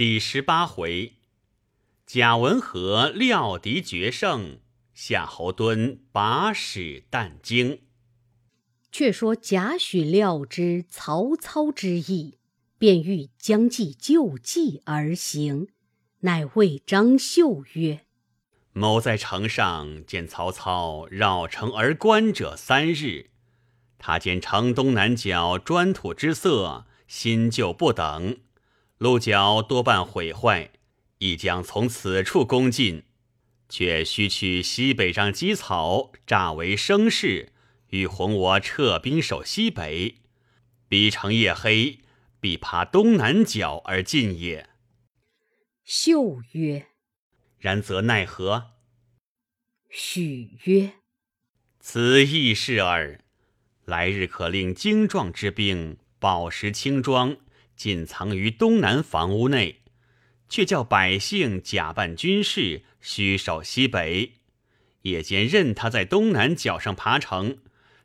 第十八回，贾文和料敌决胜，夏侯惇把使但惊。却说贾诩料知曹操之意，便欲将计就计而行，乃谓张绣曰：“某在城上见曹操绕城而观者三日，他见城东南角砖土之色新旧不等，路角多半毁坏，亦将从此处攻进，却须取西北上积草，诈为声势。”欲哄我撤兵守西北，逼城夜黑，必爬东南角而进也。秀曰：“然则奈何？”许曰：“此亦事耳。来日可令精壮之兵饱食轻装，尽藏于东南房屋内，却叫百姓假扮军士，虚守西北。夜间任他在东南角上爬城。”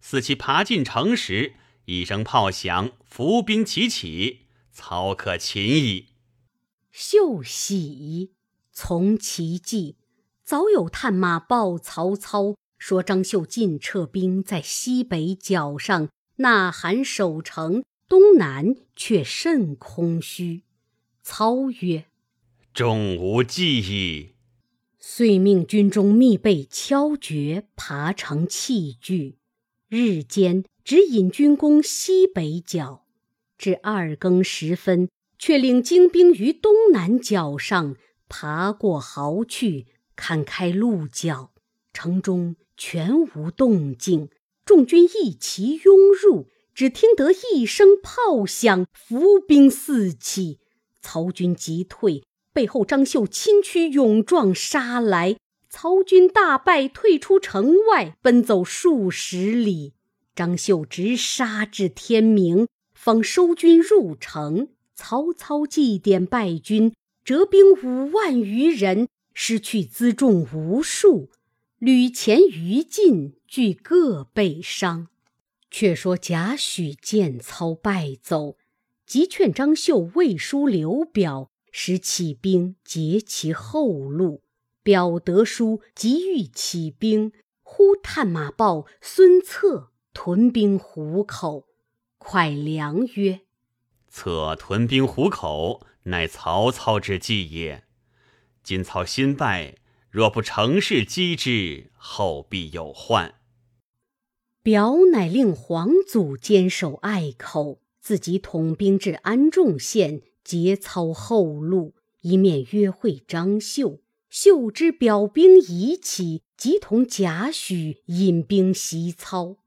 似其爬进城时，一声炮响，伏兵齐起，操可擒矣。秀喜，从其计。早有探马报曹操，说张绣尽撤兵在西北角上，呐喊守城，东南却甚空虚。操曰：“众无计矣。”遂命军中密备敲诀，爬成器具。日间只引军攻西北角，至二更时分，却领精兵于东南角上爬过壕去，砍开鹿角，城中全无动静。众军一齐拥入，只听得一声炮响，伏兵四起。曹军急退，背后张绣亲驱勇壮杀来。曹军大败，退出城外，奔走数十里。张绣直杀至天明，方收军入城。曹操祭奠败军，折兵五万余人，失去辎重无数。旅前、于禁俱各被伤。却说贾诩见操败走，即劝张绣未书刘表，使起兵截其后路。表得书，即欲起兵。忽探马报孙策屯兵虎口。蒯良曰：“策屯兵虎口，乃曹操之计也。今操新败，若不乘势击之，后必有患。”表乃令黄祖坚守隘口，自己统兵至安众县，节操后路，一面约会张绣。绣知表兵已起，即同贾诩引兵袭操。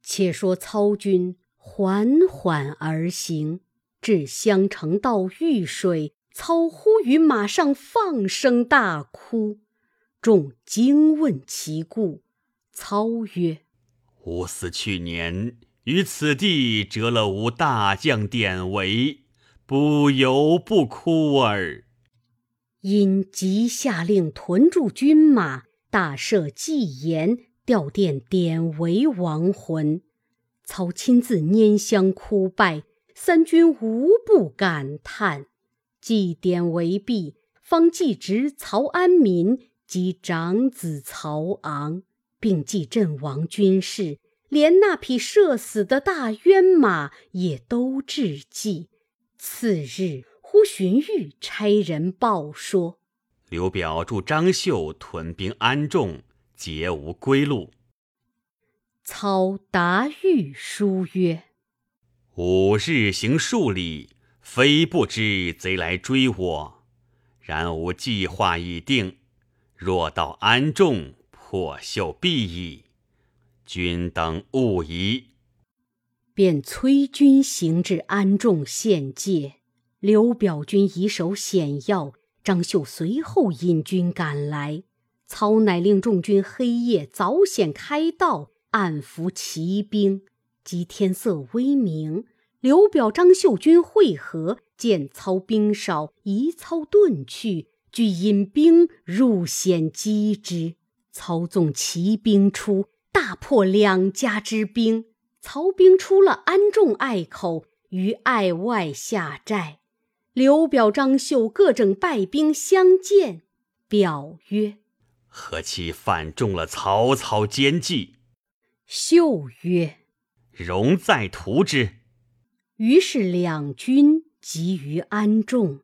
且说操军缓缓而行，至襄城到遇水，操忽于马上放声大哭。众惊问其故，操曰：“吾思去年于此地折了吾大将典韦，不由不哭耳。”因即下令屯驻军马，大设祭筵，吊奠典韦亡魂。操亲自拈香哭拜，三军无不感叹。祭典韦毕，方祭侄曹安民及长子曹昂，并祭阵亡军士，连那匹射死的大冤马也都致祭。次日。忽荀彧差人报说，刘表助张绣屯兵安众，皆无归路。操答彧书曰：“吾日行数里，非不知贼来追我，然吾计划已定。若到安众，破绣必矣。君等勿疑。”便催军行至安众县界。刘表军以守险要，张绣随后引军赶来。操乃令众军黑夜早险开道，暗伏骑兵。及天色微明，刘表、张绣军会合，见操兵少，移操遁去，俱引兵入险击之。操纵骑兵出，大破两家之兵。曹兵出了安众隘口，于隘外下寨。刘表、张绣各整败兵相见。表曰：“何其反中了曹操奸计？”绣曰：“容再图之。”于是两军集于安众。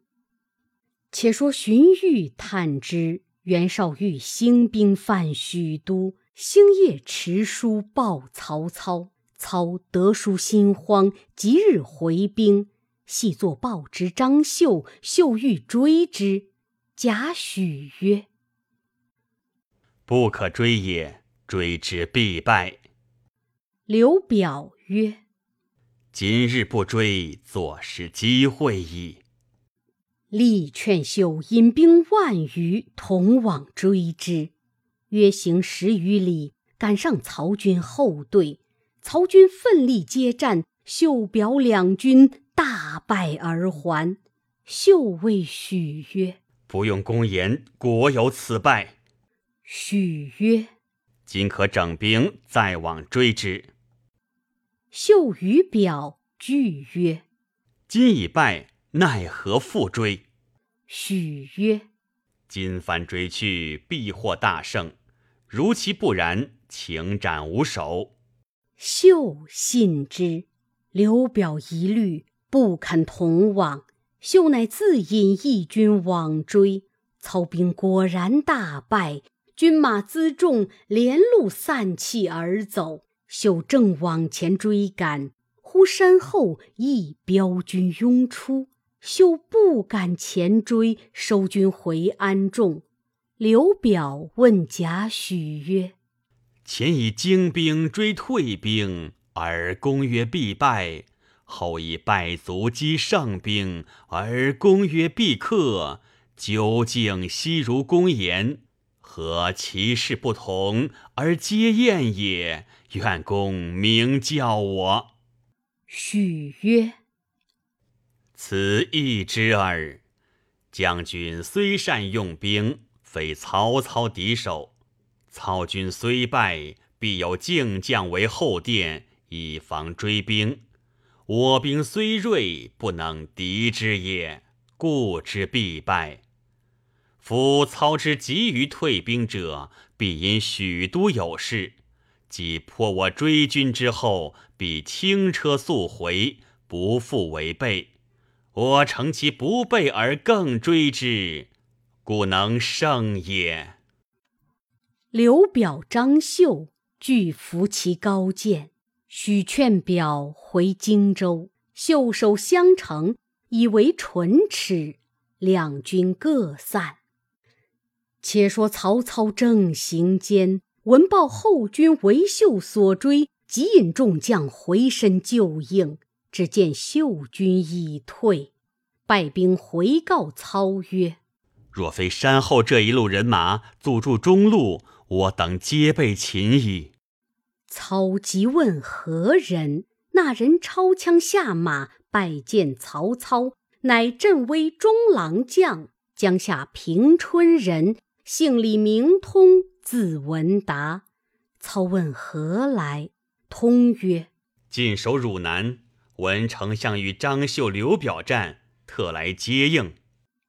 且说荀彧探知袁绍欲兴兵犯许都，星夜持书报曹操。操得书心慌，即日回兵。细作报之张绣，绣欲追之。贾诩曰：“不可追也，追之必败。”刘表曰：“今日不追，坐失机会矣。”力劝秀引兵万余，同往追之。约行十余里，赶上曹军后队。曹军奋力接战，秀表两军大败而还。秀谓许曰：“不用公言，果有此败。”许曰：“今可整兵，再往追之。”秀与表俱曰：“今已败，奈何复追？”许曰：“今番追去，必获大胜；如其不然，请斩无首。”秀信之，刘表疑虑，不肯同往。秀乃自引义军往追，曹兵果然大败，军马辎重连路散弃而走。秀正往前追赶，忽身后一彪军拥出，秀不敢前追，收军回安众。刘表问贾诩曰：前以精兵追退兵，而公曰必败；后以败卒击胜兵，而公曰必克。究竟悉如公言，何其事不同而皆验也？愿公明教我。许曰：“此一之耳。将军虽善用兵，非曹操敌手。”曹军虽败，必有靖将为后殿，以防追兵。我兵虽锐，不能敌之也，故之必败。夫操之急于退兵者，必因许都有事；即破我追军之后，必轻车速回，不复为备。我乘其不备而更追之，故能胜也。刘表、张绣俱服其高见，许劝表回荆州，袖手相承，以为唇齿。两军各散。且说曹操正行间，闻报后军为秀所追，即引众将回身救应。只见秀军已退，败兵回告操曰：“若非山后这一路人马阻住中路。”我等皆被擒矣。操即问何人，那人抄枪下马，拜见曹操，乃镇威中郎将江夏平春人，姓李，名通，字文达。操问何来，通曰：“晋守汝南，闻丞相与张绣、刘表战，特来接应。”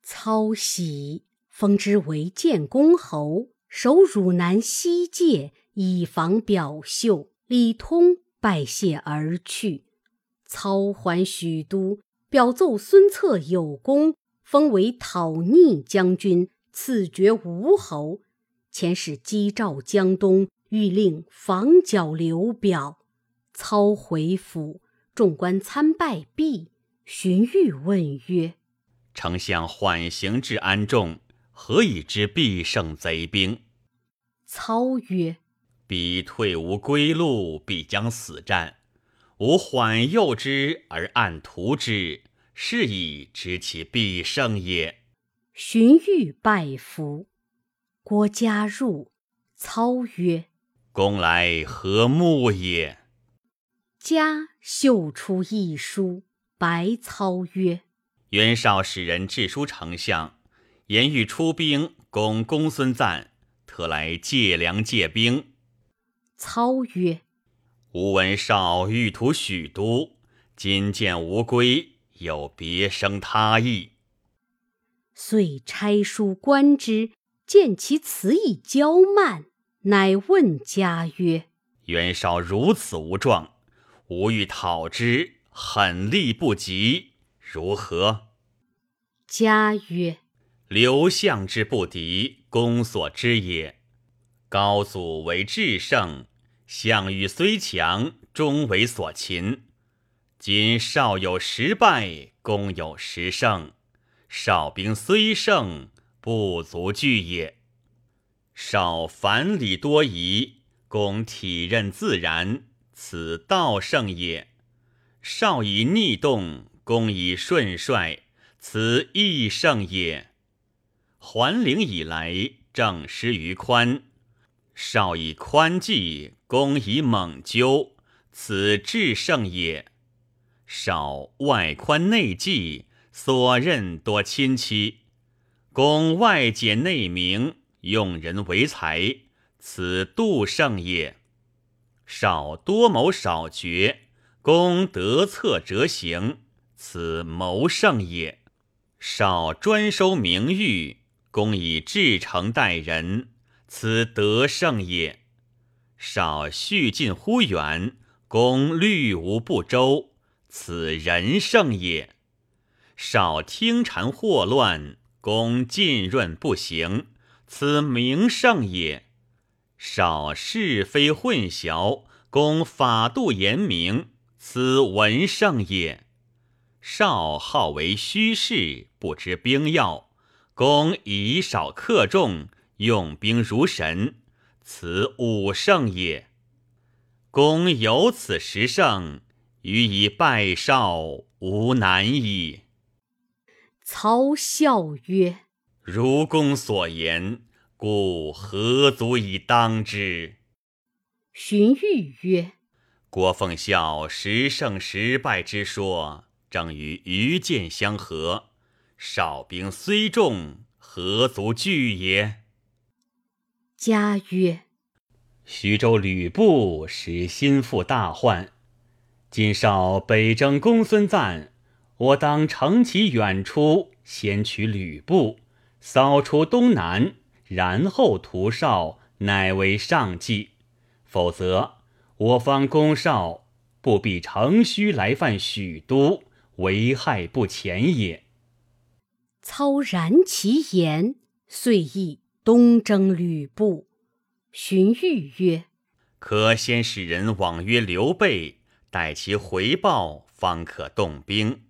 操喜，封之为建公侯。守汝南西界，以防表秀。李通拜谢而去。操还许都，表奏孙策有功，封为讨逆将军，赐爵吴侯。遣使击赵江东，欲令防剿刘表。操回府，众官参拜毕。荀彧问曰：“丞相缓行至安众。”何以知必胜贼兵？操曰：“彼退无归路，必将死战。吾缓诱之而暗图之，是以知其必胜也。”荀彧拜服。郭嘉入，操曰：“公来何目也？”嘉绣出一书，白操曰：“袁绍使人致书丞相。”言欲出兵攻公孙瓒，特来借粮借兵。操曰：“吾闻绍欲图许都，今见无归，有别生他意。遂差书观之，见其辞意骄慢，乃问家曰：“袁绍如此无状，吾欲讨之，狠力不及，如何？”家曰：“刘项之不敌，公所知也。高祖为至圣，项羽虽强，终为所擒。今少有十败，公有十胜。”少兵虽胜，不足惧也。少反礼多疑，公体任自然，此道胜也。少以逆动，公以顺率，此亦胜也。桓灵以来，政失于宽，少以宽济，公以猛纠，此智胜也。少外宽内济。所任多亲戚，公外简内明，用人为才，此度胜也。少多谋少决，公得策则行，此谋胜也。少专收名誉，公以至诚待人，此得胜也。少恤近乎远，公虑无不周，此仁胜也。少听谗惑乱，公浸润不行，此名胜也；少是非混淆，公法度严明，此文圣也；少好为虚事，不知兵要，公以少克众，用兵如神，此武圣也。公有此十胜，予以败少，无难矣。曹笑曰：“如公所言，故何足以当之？”荀彧曰：“郭奉孝十胜十败之说，正与愚见相合。少兵虽众，何足惧也？”家曰：“徐州吕布使心腹大患，今少北征公孙瓒。”我当乘其远出，先取吕布，扫除东南，然后屠少，乃为上计。否则，我方攻少，不必乘虚来犯许都，为害不浅也。操然其言，遂意东征吕布。荀彧曰：“可先使人往约刘备，待其回报，方可动兵。”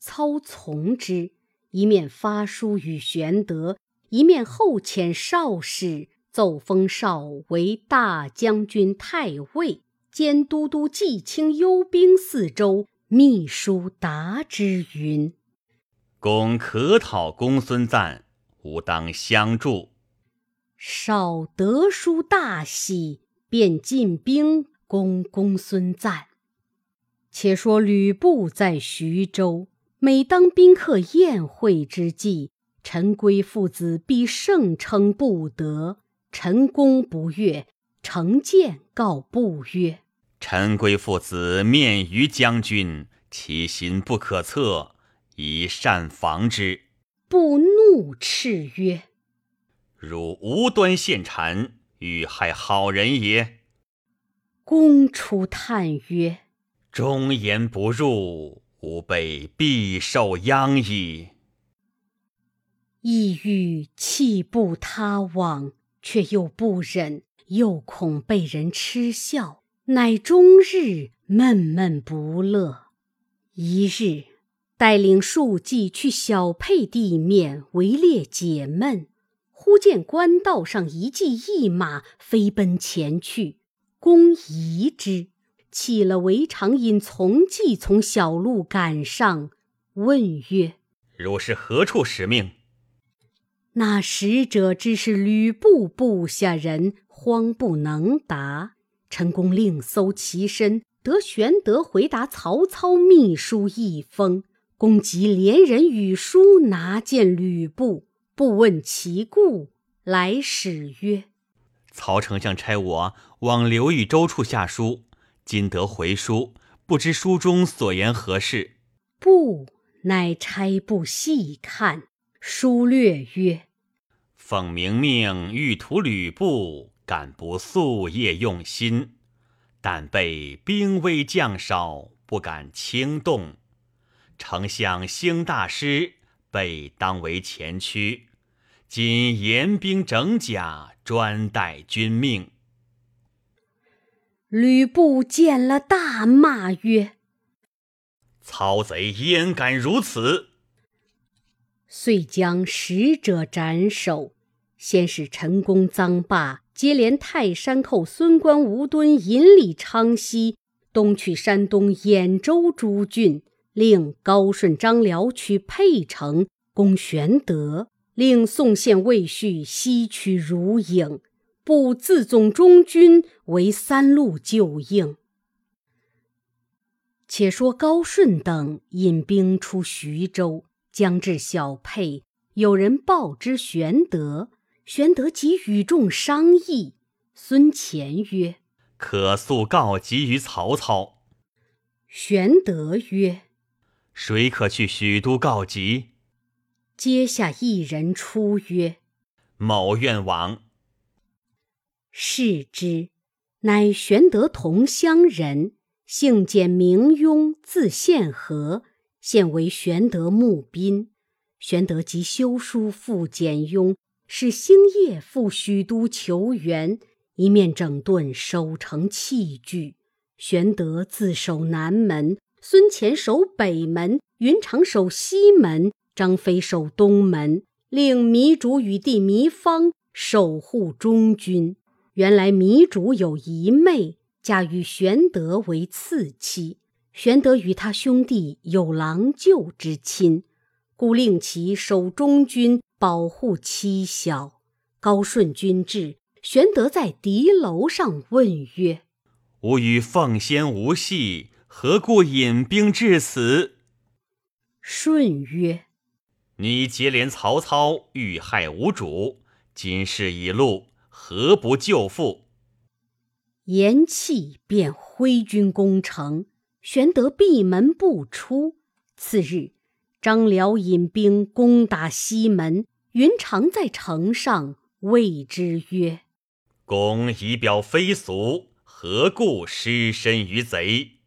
操从之，一面发书与玄德，一面后遣少使奏封少为大将军、太尉，兼都督冀青幽兵四州。秘书答之云：“公可讨公孙瓒，吾当相助。”少得书大喜，便进兵攻公孙瓒。且说吕布在徐州。每当宾客宴会之际，陈规父子必盛称不得。陈公不悦，成见告不曰：“陈规父子面于将军，其心不可测，宜善防之。”不怒斥曰：“汝无端陷谗，欲害好人也。”公出叹曰：“忠言不入。”吾辈必受殃矣。意欲弃步他往，却又不忍，又恐被人嗤笑，乃终日闷闷不乐。一日，带领数骑去小沛地面围猎解闷，忽见官道上一骑一马飞奔前去，公疑之。起了围常，引从骑从小路赶上，问曰：“汝是何处使命？”那使者知是吕布部下人，慌不能答。陈宫另搜其身，得玄德回答曹操秘书一封。公即连人与书拿见吕布，不问其故，来使曰：“曹丞相差我往刘豫州处下书。”今得回书，不知书中所言何事？不，乃差部细看，书略曰：“奉明命欲图吕布，敢不夙夜用心？但被兵微将少，不敢轻动。丞相兴大师，被当为前驱。今严兵整甲，专待君命。”吕布见了，大骂曰：“曹贼焉敢如此！”遂将使者斩首。先是陈宫臧霸接连泰山寇孙关吴敦引李昌西，东取山东兖州诸郡，令高顺张辽取沛城攻玄德，令宋宪魏续西取汝影。不自总中军为三路救应。且说高顺等引兵出徐州，将至小沛，有人报之玄德。玄德即与众商议。孙乾曰：“可速告急于曹操。”玄德曰：“谁可去许都告急？”阶下一人出曰：“某愿往。”视之，乃玄德同乡人，姓简，名雍，字宪和，现为玄德募宾。玄德即修书复简雍，使星夜赴许都求援，一面整顿守城器具。玄德自守南门，孙乾守北门，云长守西门，张飞守东门，令糜竺与弟糜芳守护中军。原来糜竺有一妹，嫁与玄德为次妻。玄德与他兄弟有郎舅之亲，故令其守中军，保护妻小。高顺军至，玄德在敌楼上问曰：“吾与奉先无隙，何故引兵至此？”顺曰：“你结连曹操，欲害吾主，今事已露。”何不救父？言讫，便挥军攻城。玄德闭门不出。次日，张辽引兵攻打西门，云长在城上谓之曰：“公仪表非俗，何故失身于贼？”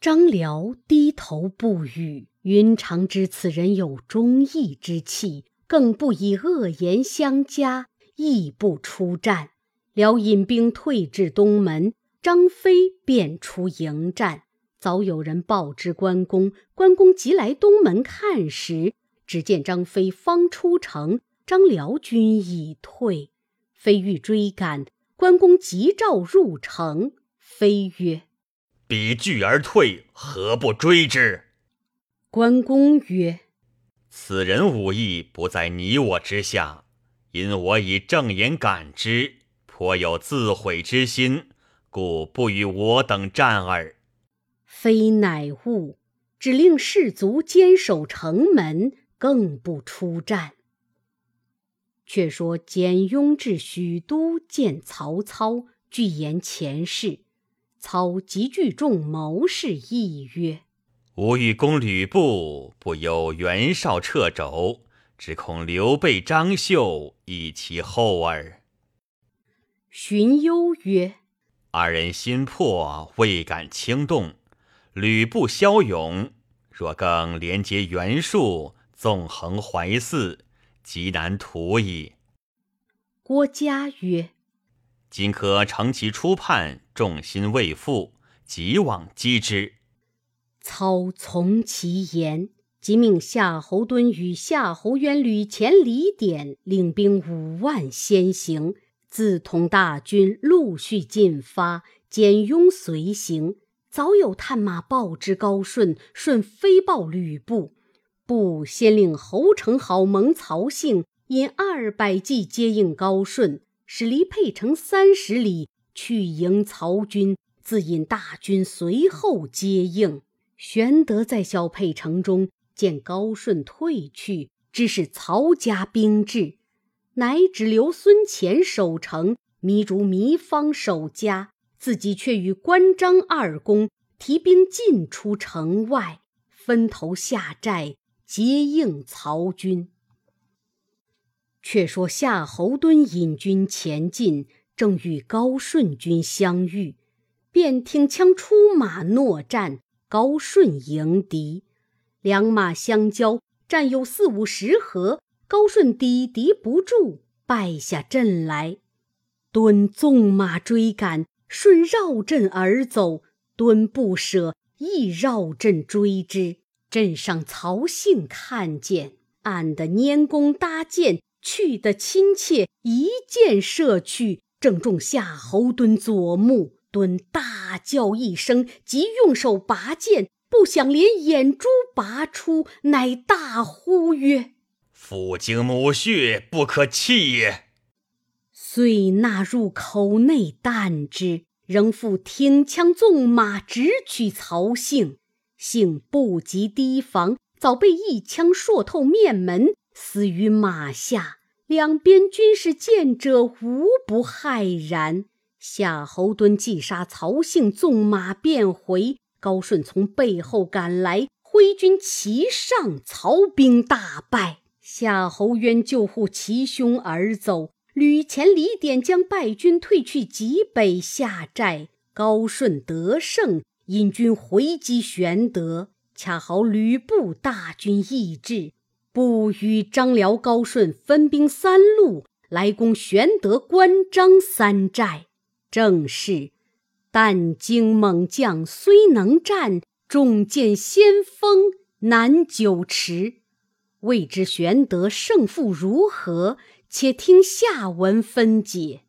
张辽低头不语。云长知此人有忠义之气，更不以恶言相加。亦不出战，辽引兵退至东门，张飞便出迎战。早有人报之关公，关公即来东门看时，只见张飞方出城，张辽军已退。飞欲追赶，关公急召入城。飞曰：“彼惧而退，何不追之？”关公曰：“此人武艺不在你我之下。”因我以正言感之，颇有自毁之心，故不与我等战耳。非乃物，只令士卒坚守城门，更不出战。却说简雍至许都，见曹操，具言前事。操即聚众谋士，议曰：“吾欲攻吕布，不由袁绍掣肘。”只恐刘备、张绣以其后耳。荀攸曰：“二人心魄未敢轻动。吕布骁勇，若更连结袁术，纵横淮泗，极难图矣。”郭嘉曰：“今可乘其初叛，众心未复，即往击之。”操从其言。即命夏侯惇与夏侯渊、吕虔、李典领兵五万先行，自同大军陆续进发，简雍随行。早有探马报之高顺，顺飞报吕布，布先令侯成、郝萌、曹性引二百骑接应高顺，使离沛城三十里去迎曹军，自引大军随后接应。玄德在小沛城中。见高顺退去，知是曹家兵至，乃只留孙乾守城，糜竺、糜芳守家，自己却与关张二公提兵进出城外。分头下寨接应曹军。却说夏侯惇引军前进，正与高顺军相遇，便挺枪出马搦战。高顺迎敌，两马相交，战有四五十合，高顺抵敌不住，败下阵来。敦纵马追赶，顺绕阵而走，敦不舍，亦绕阵追之。阵上曹姓看见，按的拈弓搭箭。去的亲切，一箭射去，正中夏侯惇左目。惇大叫一声，即用手拔剑，不想连眼珠拔出，乃大呼曰：“父精母血，不可弃也！”遂纳入口内啖之，仍复挺枪纵马，直取曹姓。幸不及提防，早被一枪硕透面门。死于马下，两边军士见者无不骇然。夏侯惇既杀曹姓，纵马便回。高顺从背后赶来，挥军齐上，曹兵大败。夏侯渊救护其兄而走，吕虔、李典将败军退去极北下寨。高顺得胜，引军回击玄德，恰好吕布大军易至。不与张辽、高顺分兵三路来攻玄德、关张三寨，正是但惊猛将虽能战，重剑先锋难久持。未知玄德胜负如何？且听下文分解。